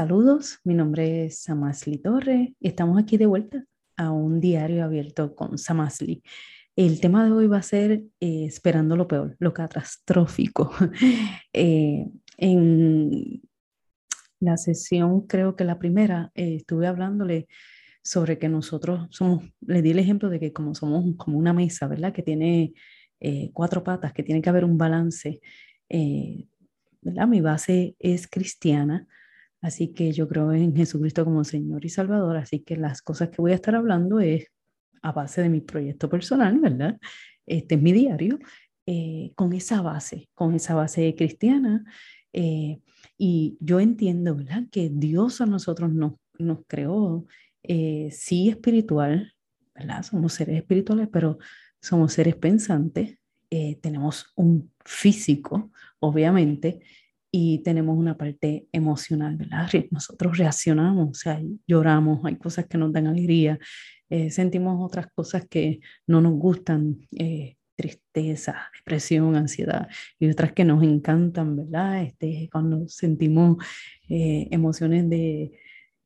Saludos, mi nombre es Samasli Torre y estamos aquí de vuelta a un diario abierto con Samasli. El tema de hoy va a ser eh, esperando lo peor, lo catastrófico. Eh, en la sesión, creo que la primera, eh, estuve hablándole sobre que nosotros somos, le di el ejemplo de que como somos como una mesa, ¿verdad? Que tiene cuatro patas, que tiene que haber un balance. ¿verdad? Mi base es cristiana, Así que yo creo en Jesucristo como Señor y Salvador, así que las cosas que voy a estar hablando es a base de mi proyecto personal, ¿verdad? Este es mi diario, eh, con esa base, con esa base cristiana. Eh, y yo entiendo, ¿verdad? Que Dios a nosotros nos, nos creó, eh, sí espiritual, ¿verdad? Somos seres espirituales, pero somos seres pensantes, tenemos un físico, obviamente, y tenemos una parte emocional, ¿verdad? Nosotros reaccionamos, o sea, lloramos, hay cosas que nos dan alegría, eh, sentimos otras cosas que no nos gustan, eh, tristeza, depresión, ansiedad, y otras que nos encantan, ¿verdad? Este, cuando sentimos eh, emociones de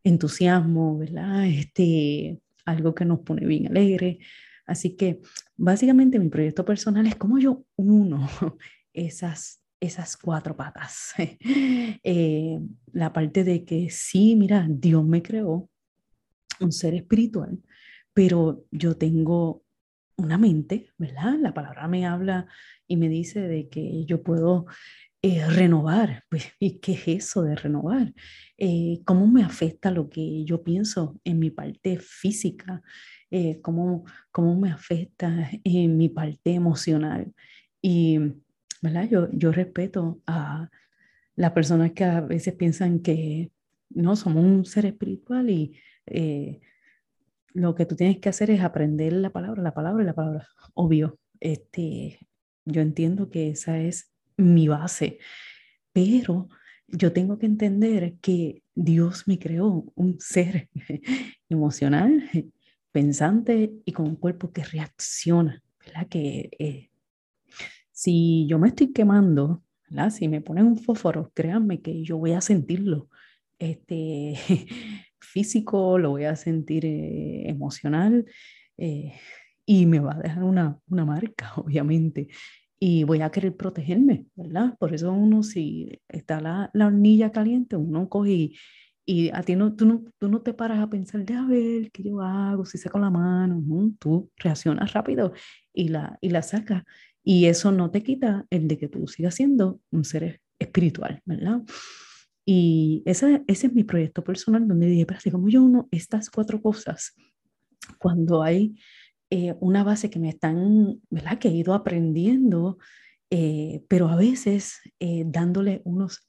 entusiasmo, ¿verdad? Este, algo que nos pone bien alegre. Así que básicamente mi proyecto personal es como yo uno esas esas cuatro patas. Eh, la parte de que sí, mira, Dios me creó un ser espiritual, pero yo tengo una mente, ¿verdad? La palabra me habla y me dice de que yo puedo eh, renovar. Pues, ¿Y qué es eso de renovar? Eh, ¿Cómo me afecta lo que yo pienso en mi parte física? ¿cómo, ¿Cómo me afecta en mi parte emocional? Y yo, yo respeto a las personas que a veces piensan que no somos un ser espiritual y eh, lo que tú tienes que hacer es aprender la palabra, la palabra y la palabra. Obvio, este, yo entiendo que esa es mi base, pero yo tengo que entender que Dios me creó un ser emocional, pensante y con un cuerpo que reacciona, ¿verdad? Que eh, si yo me estoy quemando, si me ponen un fósforo, créanme que yo voy a sentirlo. Este, físico, lo voy a sentir eh, emocional eh, y me va a dejar una, una marca, obviamente. Y voy a querer protegerme, ¿verdad? Por eso uno, si está la, la hornilla caliente, uno coge y, y a ti no tú, no, tú no te paras a pensar, de a ver, ¿qué yo hago? Si saco la mano, tú reaccionas rápido y la, y la sacas. Y eso no te quita el de que tú sigas siendo un ser espiritual, ¿verdad? Y ese, ese es mi proyecto personal donde dije, pero como yo uno estas cuatro cosas, cuando hay eh, una base que me están, ¿verdad? Que he ido aprendiendo, eh, pero a veces eh, dándole unos,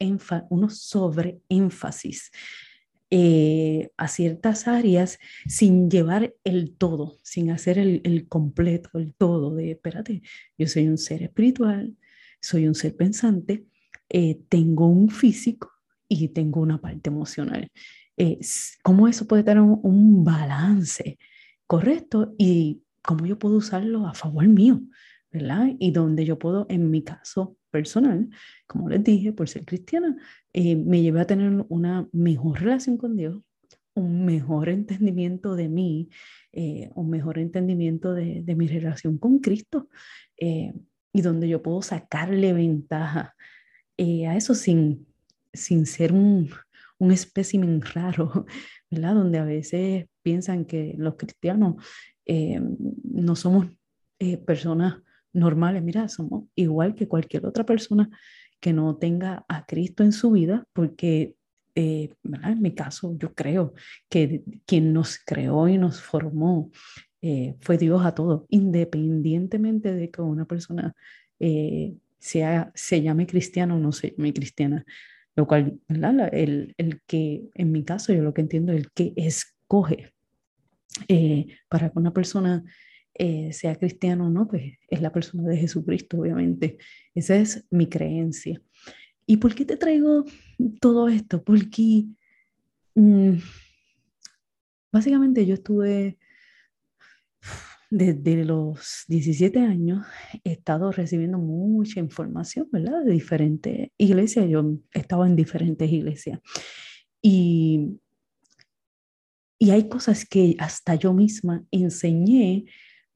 unos sobre énfasis eh, a ciertas áreas sin llevar el todo, sin hacer el, el, completo, el todo de, espérate, yo soy un ser espiritual, soy un ser pensante, eh, tengo un físico y tengo una parte emocional. Eh, ¿Cómo eso puede tener un, un balance correcto y cómo yo puedo usarlo a favor mío? ¿Verdad? Y donde yo puedo, en mi caso personal, como les dije, por ser cristiana, eh, me llevé a tener una mejor relación con Dios, un mejor entendimiento de mí, eh, un mejor entendimiento de, de, mi relación con Cristo, eh, y donde yo puedo sacarle ventaja a eso sin, sin ser un, un espécimen raro, ¿verdad? Donde a veces piensan que los cristianos no somos personas normales, mira, somos igual que cualquier otra persona que no tenga a Cristo en su vida, porque eh, en mi caso yo creo que quien nos creó y nos formó eh, fue Dios a todos, independientemente de que una persona eh, sea, se llame cristiana o no se llame cristiana. Lo cual. El, el que, en mi caso, yo lo que entiendo, el que escoge para que una persona eh, sea cristiano o no, pues es la persona de Jesucristo, obviamente. Esa es mi creencia. ¿Y por qué te traigo todo esto? Porque mm, básicamente yo estuve desde los 17 años, he estado recibiendo mucha información, ¿verdad? De diferentes iglesias. Yo he estado en diferentes iglesias. Y, y hay cosas que hasta yo misma enseñé,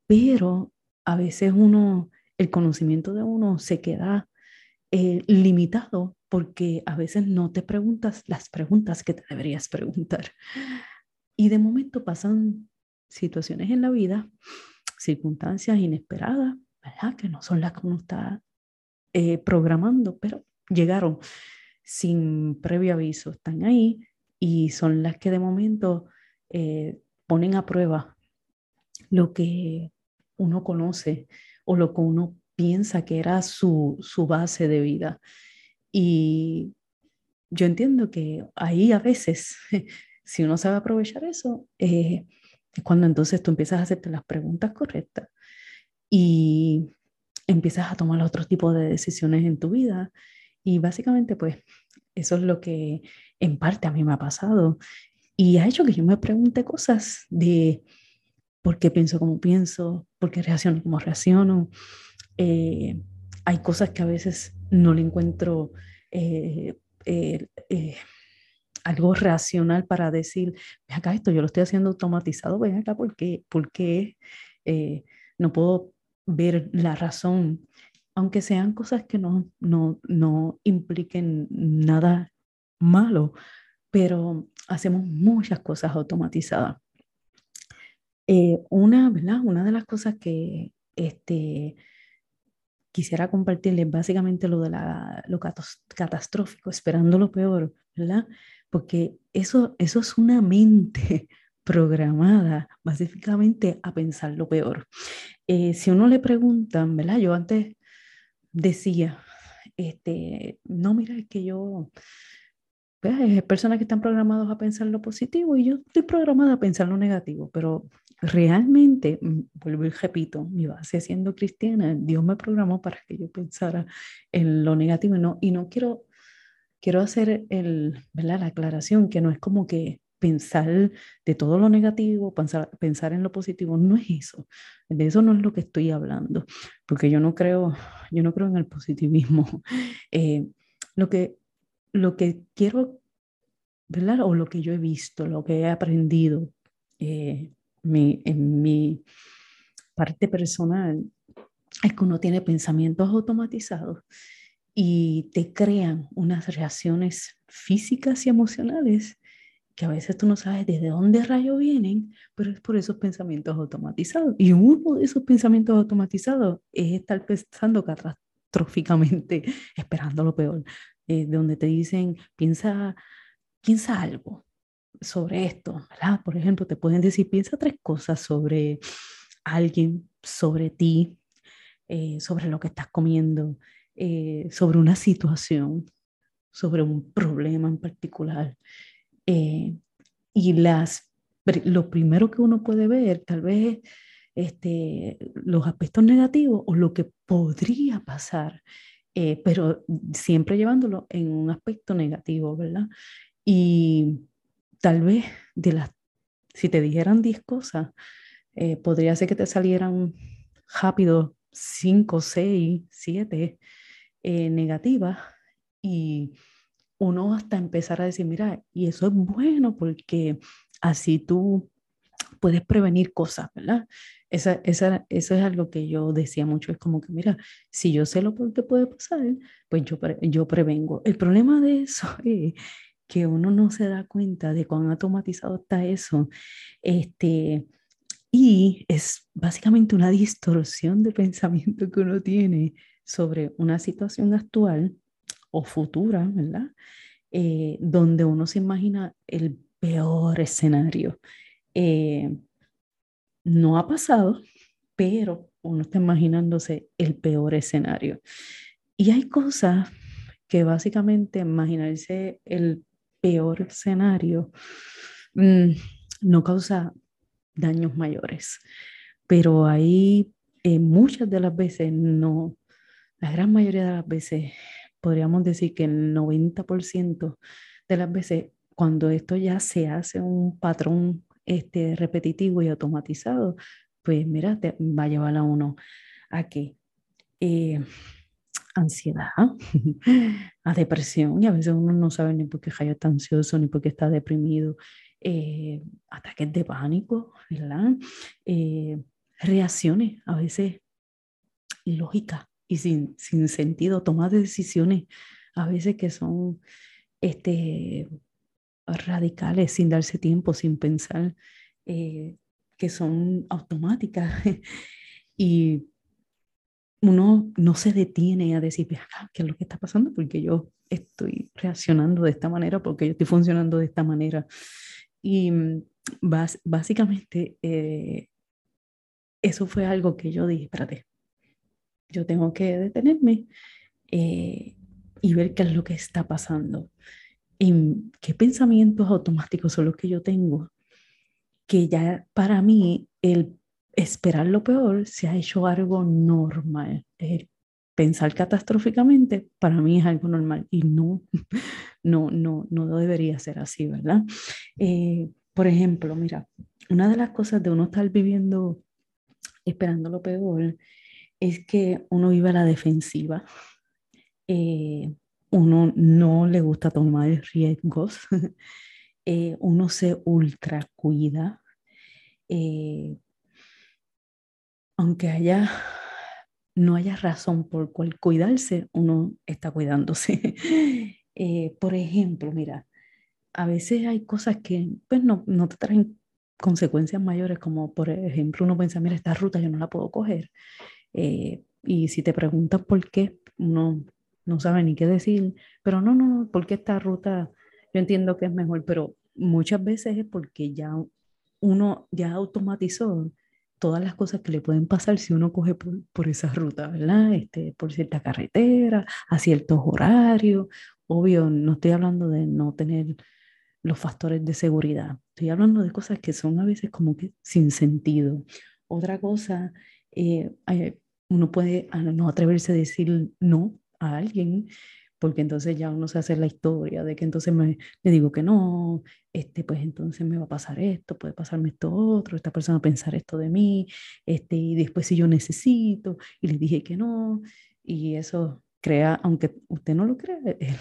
pero a veces uno, el conocimiento de uno se queda eh, limitado porque a veces no te preguntas las preguntas que te deberías preguntar. Y de momento pasan situaciones en la vida, circunstancias inesperadas, ¿verdad? Que no son las que uno está eh, programando, pero llegaron sin previo aviso, están ahí y son las que de momento eh, ponen a prueba lo que uno conoce o lo que uno piensa que era su, su base de vida. Y yo entiendo que ahí a veces, si uno sabe aprovechar eso, eh, es cuando entonces tú empiezas a hacerte las preguntas correctas y empiezas a tomar otro tipo de decisiones en tu vida. Y básicamente, pues, eso es lo que en parte a mí me ha pasado. Y ha hecho que yo me pregunte cosas de por qué pienso como pienso, por qué reacciono como reacciono. Eh, hay cosas que a veces no le encuentro eh, eh, algo racional para decir, ven acá esto, yo lo estoy haciendo automatizado, ven acá, ¿por qué? Porque no puedo ver la razón, aunque sean cosas que no, no, no impliquen nada malo, pero hacemos muchas cosas automatizadas. Eh, una, ¿verdad? Una de las cosas que este, quisiera compartirles básicamente lo de la, lo catastrófico, esperando lo peor, ¿verdad? Porque eso, eso es una mente programada básicamente a pensar lo peor. Eh, si uno le preguntan, ¿verdad? Yo antes decía, este, no, mira, es que yo hay personas que están programadas a pensar lo positivo y yo estoy programada a pensar lo negativo, pero realmente, mm, vuelvo y repito, mi base siendo cristiana, Dios me programó para que yo pensara en lo negativo y no, y no quiero, quiero hacer el, la aclaración que no es como que pensar de todo lo negativo, pensar, pensar en lo positivo, no es eso. De eso no es lo que estoy hablando, porque yo no creo, yo no creo en el positivismo. Eh, lo que lo que quiero, ¿verdad? O lo que yo he visto, lo que he aprendido eh, en mi parte personal, es que uno tiene pensamientos automatizados y te crean unas reacciones físicas y emocionales que a veces tú no sabes desde dónde rayo vienen, pero es por esos pensamientos automatizados. Y uno de esos pensamientos automatizados es estar pensando catastróficamente, esperando lo peor. Eh, donde te dicen, piensa, piensa algo sobre esto, ¿verdad? Por ejemplo, te pueden decir, piensa tres cosas sobre alguien, sobre ti, eh, sobre lo que estás comiendo, eh, sobre una situación, sobre un problema en particular. y las, lo primero que uno puede ver, tal vez, este, los aspectos negativos o lo que podría pasar eh, pero siempre llevándolo en un aspecto negativo, ¿verdad? Y tal vez de las, si te dijeran 10 cosas, eh, podría ser que te salieran rápido 5, 6, 7 negativas y uno hasta empezar a decir, mira, y eso es bueno porque así tú puedes prevenir cosas, ¿verdad? Esa, esa, eso es algo que yo decía mucho, es como que, mira, si yo sé lo que puede pasar, pues yo, yo prevengo. El problema de eso es que uno no se da cuenta de cuán automatizado está eso. Este, y es básicamente una distorsión de pensamiento que uno tiene sobre una situación actual o futura, ¿verdad? Eh, donde uno se imagina el peor escenario. Eh, no ha pasado, pero uno está imaginándose el peor escenario. Y hay cosas que básicamente imaginarse el peor escenario mm, no causa daños mayores, pero ahí eh, muchas de las veces no, la gran mayoría de las veces, podríamos decir que el 90% de las veces, cuando esto ya se hace un patrón este, repetitivo y automatizado, pues mira, te va a llevar a uno a que eh, ansiedad, a depresión, y a veces uno no sabe ni por qué está ansioso, ni por qué está deprimido, eh, ataques de pánico, ¿verdad? Eh, reacciones a veces ilógicas y sin, sin sentido, tomar decisiones a veces que son este, radicales, sin darse tiempo, sin pensar, eh, que son automáticas. y uno no se detiene a decir, ¿qué es lo que está pasando? Porque yo estoy reaccionando de esta manera, porque yo estoy funcionando de esta manera. Y mm, básicamente eh, eso fue algo que yo dije, espérate, yo tengo que detenerme eh, y ver qué es lo que está pasando. Y qué pensamientos automáticos son los que yo tengo, que ya para mí el esperar lo peor se ha hecho algo normal. pensar catastróficamente para mí es algo normal y no, no, no, no debería ser así, ¿verdad? Eh, por ejemplo, mira, una de las cosas de uno estar viviendo esperando lo peor es que uno vive a la defensiva. Eh, uno no le gusta tomar riesgos. Eh, uno se ultra cuida. aunque haya no haya razón por cual cuidarse, uno está cuidándose. Eh, por ejemplo, mira, a veces hay cosas que pues, no, no te traen consecuencias mayores, como por ejemplo uno piensa, mira, esta ruta yo no la puedo coger. Eh, y si te preguntas por qué, uno no sabe ni qué decir, pero no, no, porque esta ruta yo entiendo que es mejor, pero muchas veces es porque ya uno ya automatizó todas las cosas que le pueden pasar si uno coge por, por esa ruta, ¿verdad? Este, por cierta carretera, a ciertos horarios. Obvio, no estoy hablando de no tener los factores de seguridad. Estoy hablando de cosas que son a veces como que sin sentido. Otra cosa, eh, uno puede no atreverse a decir no a alguien porque entonces ya uno se hace la historia de que entonces me, le digo que no, este, pues entonces me va a pasar esto, puede pasarme esto otro, esta persona va a pensar esto de mí, este, y después si yo necesito, y le dije que no, y eso crea, aunque usted no lo crea, el,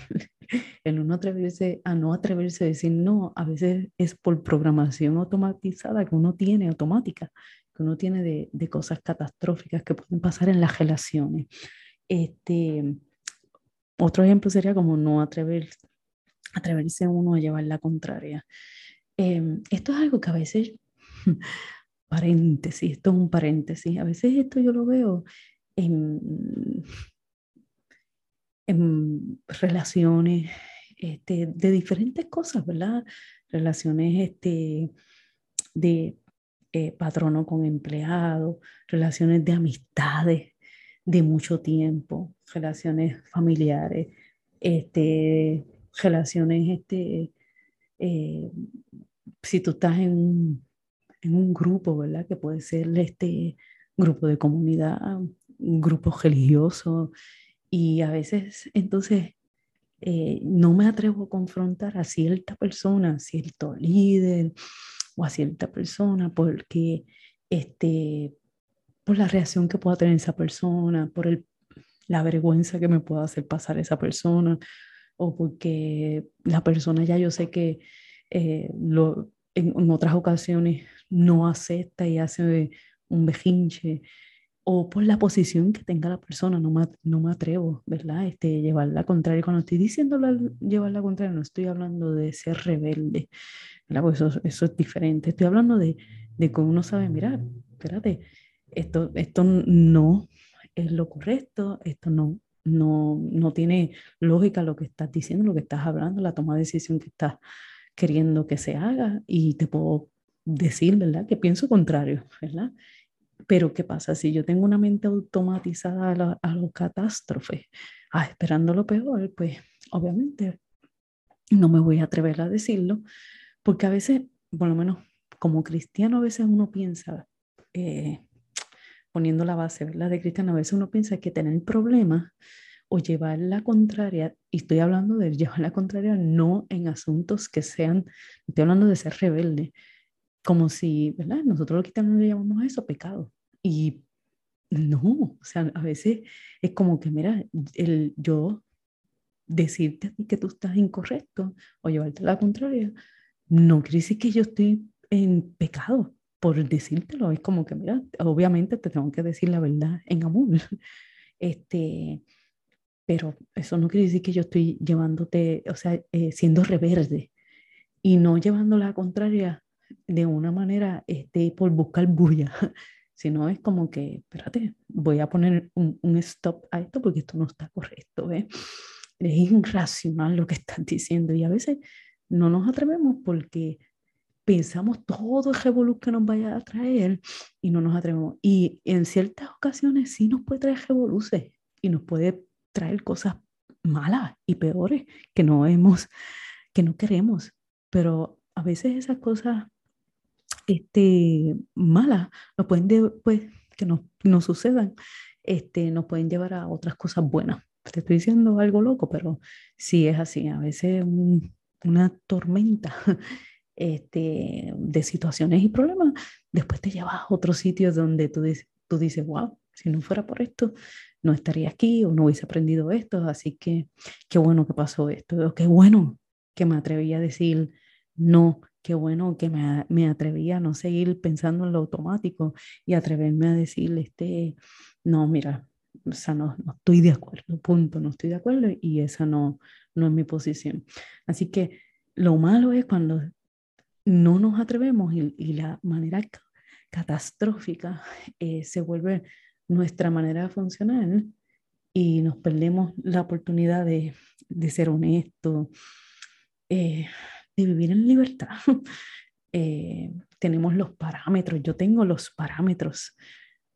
el uno atreverse a no atreverse a decir no, a veces es por programación automatizada que uno tiene, automática, que uno tiene de, de cosas catastróficas que pueden pasar en las relaciones. Este, otro ejemplo sería como no atrever, atreverse uno a llevar la contraria. Em, esto es algo que a veces, paréntesis, esto es un paréntesis, a veces esto yo lo veo en, relaciones este, de diferentes cosas, ¿verdad? Relaciones este, de eh, patrono con empleado, relaciones de amistades, de mucho tiempo, relaciones familiares, este, relaciones, este, eh, si tú estás en un, en un, grupo, ¿verdad? Que puede ser este grupo de comunidad, un grupo religioso, y a veces entonces eh, no me atrevo a confrontar a cierta persona, a cierto líder o a cierta persona, porque este, por la reacción que pueda tener esa persona, por el, la vergüenza que me pueda hacer pasar esa persona, o porque la persona ya yo sé que eh, lo, en, otras ocasiones no acepta y hace un bejinche, o por la posición que tenga la persona, no me, no me atrevo, ¿verdad? Este, llevarla contraria. Cuando estoy diciendo llevarla contraria, no estoy hablando de ser rebelde, ¿verdad? Pues eso, eso es diferente. Estoy hablando de, de que uno sabe, mira, espérate, esto, esto no es lo correcto, esto no, no, no tiene lógica lo que estás diciendo, lo que estás hablando, la toma de decisión que estás queriendo que se haga y te puedo decir, ¿verdad? Que pienso contrario, ¿verdad? Pero ¿qué pasa? Si yo tengo una mente automatizada a, la, a los catástrofes, ah, esperando lo peor, pues obviamente no me voy a atrever a decirlo, porque a veces, por lo menos como cristiano, a veces uno piensa, eh, poniendo la base ¿verdad? de cristiano, a veces uno piensa que tener problemas o llevar la contraria, y estoy hablando de llevar la contraria no en asuntos que sean, estoy hablando de ser rebelde, como si, ¿verdad? Nosotros los cristianos le llamamos a eso pecado. Y no, o sea, a veces es como que, mira, el, yo decirte a ti que tú estás incorrecto o llevarte la contraria, no quiere decir que yo estoy en pecado por decírtelo. Es como que, mira, obviamente te tengo que decir la verdad en amor. Este, pero eso no quiere decir que yo estoy llevándote, o sea, eh, siendo reverde y no llevando la contraria de una manera este, por buscar bulla, sino es como que, espérate, voy a poner un, un stop a esto porque esto no está correcto. ¿eh? Es irracional lo que estás diciendo y a veces no nos atrevemos porque pensamos todo el revolú que nos vaya a traer y no nos atrevemos. Y en ciertas ocasiones sí nos puede traer revoluces y nos puede traer cosas malas y peores que no hemos, que no queremos. Pero a veces esas cosas este, malas nos pueden, pues, que nos, nos sucedan, este, nos pueden llevar a otras cosas buenas. Te estoy diciendo algo loco, pero sí es así. A veces una tormenta este, de situaciones y problemas, después te llevas a otro sitio donde tú, tú dices, wow, si no fuera por esto, no estaría aquí o no hubiese aprendido esto. Así que qué bueno que pasó esto, qué bueno que me atreví a decir no, qué bueno que me, me atreví a no seguir pensando en lo automático y atreverme a decir, este, no, mira, o sea, no, no, estoy de acuerdo, punto, no estoy de acuerdo y esa no, no es mi posición. Así que lo malo es cuando no nos atrevemos y, la manera catastrófica eh, se vuelve nuestra manera de funcionar y nos perdemos la oportunidad de, ser honestos, eh, de vivir en libertad. Eh, tenemos los parámetros, yo tengo los parámetros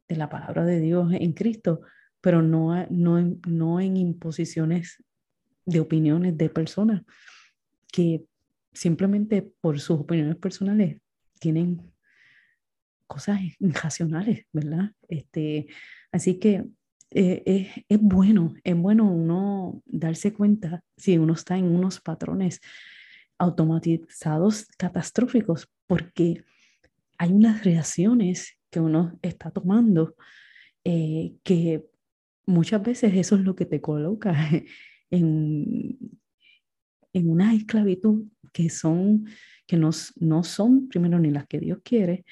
de la palabra de Dios en Cristo, pero no, no, no en imposiciones de opiniones de personas que simplemente por sus opiniones personales tienen cosas irracionales, ¿verdad? Este, así que eh, es, es, bueno, es bueno uno darse cuenta si uno está en unos patrones automatizados catastróficos, porque hay unas reacciones que uno está tomando eh, que muchas veces eso es lo que te coloca en, en una esclavitud que son, que no, no son, primero, ni las que Dios quiere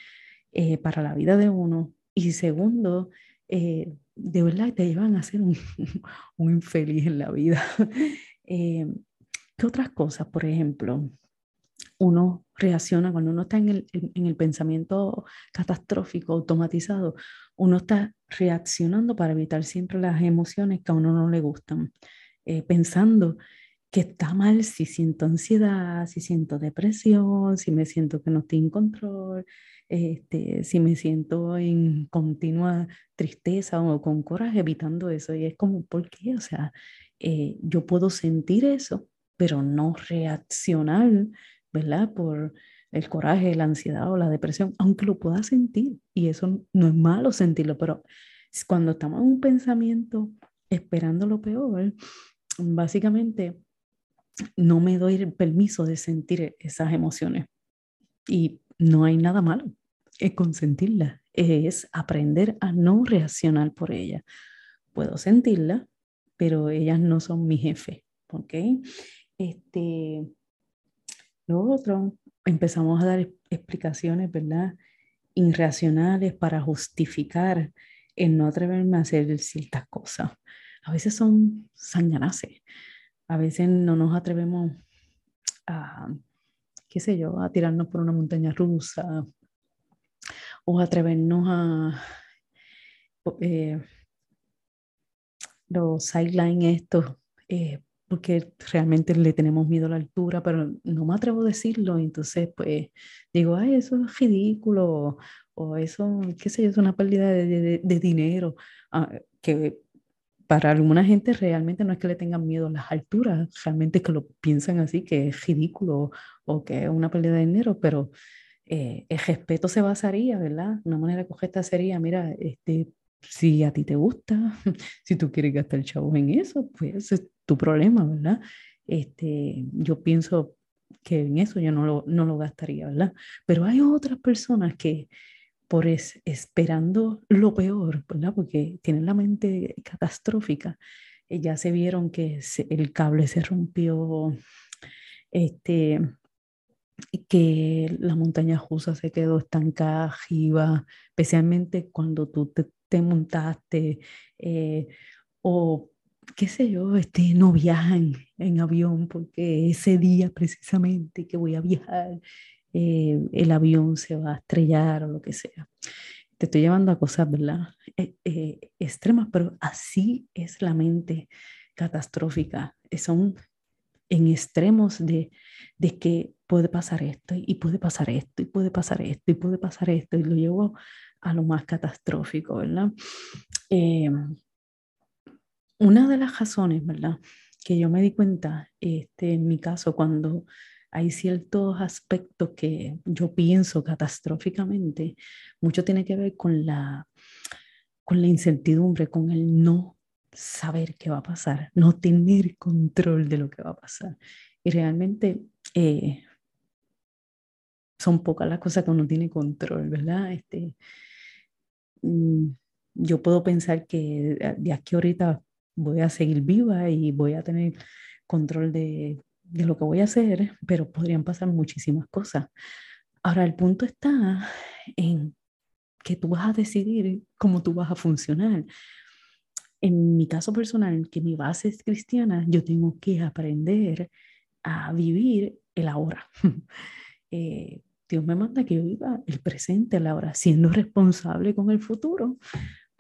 eh, para la vida de uno, y segundo, eh, de verdad te llevan a ser un, un infeliz en la vida. Eh, ¿Qué otras cosas? Por ejemplo, uno reacciona cuando uno está en el, en el pensamiento catastrófico, automatizado, uno está reaccionando para evitar siempre las emociones que a uno no le gustan, pensando que está mal si siento ansiedad, si siento depresión, si me siento que no estoy en control, este, si me siento en continua tristeza o con coraje, evitando eso. Y es como, ¿por qué? O sea, eh, yo puedo sentir eso, pero no reaccionar, ¿verdad? Por el coraje, la ansiedad o la depresión, aunque lo pueda sentir. Y eso no es malo sentirlo, pero cuando estamos en un pensamiento esperando lo peor, básicamente no me doy el permiso de sentir esas emociones. Y no hay nada malo en consentirlas, es aprender a no reaccionar por ellas. Puedo sentirlas, pero ellas no son mi jefe, ¿ok? Este, lo otro, empezamos a dar explicaciones, ¿verdad? Irracionales para justificar el no atreverme a hacer ciertas cosas. A veces son sangranaces a veces no nos atrevemos a, qué sé yo, a tirarnos por una montaña rusa o atrevernos a eh, los sidelines estos, eh, porque realmente le tenemos miedo a la altura, pero no me atrevo a decirlo, entonces pues digo, ay, eso es ridículo, o eso, qué sé yo, es una pérdida de, dinero, ah, que para alguna gente realmente no es que le tengan miedo las alturas, realmente es que lo piensan así, que es ridículo o que es una pérdida de dinero, pero eh, el respeto se basaría, ¿verdad? Una manera correcta sería, mira, este, si a ti te gusta, si tú quieres gastar chavos en eso, pues es tu problema, ¿verdad? Este, yo pienso que en eso yo no lo, no lo gastaría, ¿verdad? Pero hay otras personas que por esperando lo peor, ¿verdad? Porque tienen la mente catastrófica. Eh, ya se vieron que el cable se rompió, este, que la montaña rusa se quedó estancada arriba, especialmente cuando tú te, montaste, eh, o qué sé yo, este, no viajan en avión porque ese día precisamente que voy a viajar, eh, el avión se va a estrellar o lo que sea. Te estoy llevando a cosas, ¿verdad? Eh, extremas, pero así es la mente catastrófica. Son en extremos de, de que puede pasar esto y puede pasar esto y puede pasar esto y puede pasar esto y lo llevo a lo más catastrófico, ¿verdad? Eh, una de las razones, ¿verdad? Que yo me di cuenta, este, en mi caso, cuando hay ciertos aspectos que yo pienso catastróficamente, mucho tiene que ver con la, con la incertidumbre, con el no saber qué va a pasar, no tener control de lo que va a pasar. Y realmente eh, son pocas las cosas que uno tiene control, ¿verdad? Este, mm, yo puedo pensar que de aquí ahorita voy a seguir viva y voy a tener control de, de lo que voy a hacer, pero podrían pasar muchísimas cosas. Ahora, el punto está en que tú vas a decidir cómo tú vas a funcionar. En mi caso personal, que mi base es cristiana, yo tengo que aprender a vivir el ahora. eh, Dios me manda que yo viva el presente, el ahora, siendo responsable con el futuro,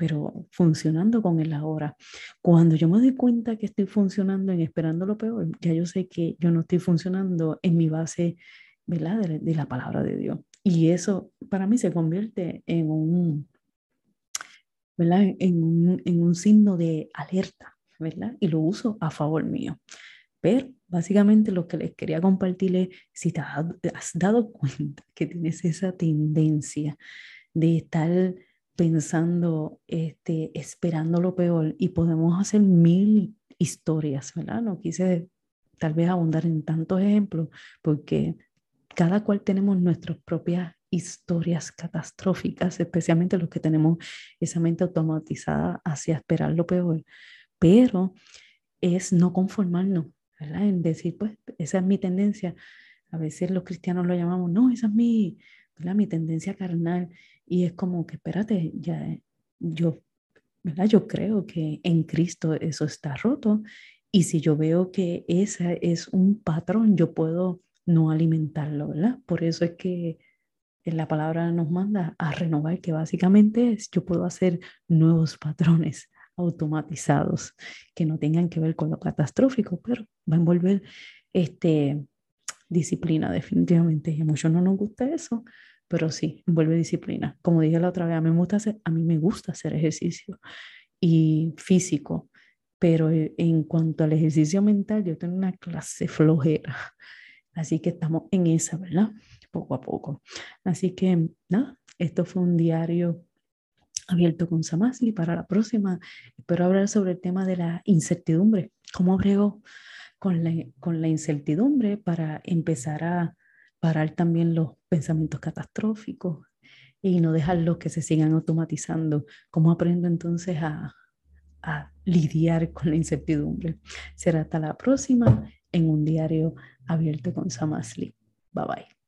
pero funcionando con el ahora. Cuando yo me doy cuenta que estoy funcionando en esperando lo peor, ya yo sé que yo no estoy funcionando en mi base, ¿verdad? De, de la palabra de Dios. Y eso para mí se convierte en un, ¿verdad? En un, en un signo de alerta, ¿verdad? Y lo uso a favor mío. Pero básicamente lo que les quería compartir es si te has dado cuenta que tienes esa tendencia de estar pensando, este, esperando lo peor y podemos hacer mil historias, ¿verdad? No quise tal vez abundar en tantos ejemplos porque cada cual tenemos nuestras propias historias catastróficas, especialmente los que tenemos esa mente automatizada hacia esperar lo peor, pero es no conformarnos, en decir, pues, esa es mi tendencia. A veces los cristianos lo llamamos, no, esa es mi, mi tendencia carnal. Y es como que, espérate, ya yo, ¿verdad? Yo creo que en Cristo eso está roto. Y si yo veo que ese es un patrón, yo puedo no alimentarlo, ¿verdad? Por eso es que en la palabra nos manda a renovar, que básicamente es, yo puedo hacer nuevos patrones automatizados que no tengan que ver con lo catastrófico, pero va a envolver este, disciplina definitivamente. Y a muchos no nos gusta eso, pero sí, envuelve disciplina. Como dije la otra vez, a mí me gusta hacer, a mí me gusta hacer ejercicio y físico, pero e, en cuanto al ejercicio mental, yo tengo una clase flojera. Así que estamos en esa, ¿verdad? Poco a poco. Así que nada, esto fue un diario abierto con Samasli. Para la próxima, espero hablar sobre el tema de la incertidumbre. ¿Cómo brego con la, con la incertidumbre para empezar a parar también los pensamientos catastróficos y no dejarlos que se sigan automatizando? ¿Cómo aprendo entonces a, lidiar con la incertidumbre? Será hasta la próxima en un diario abierto con Samasli. Bye bye.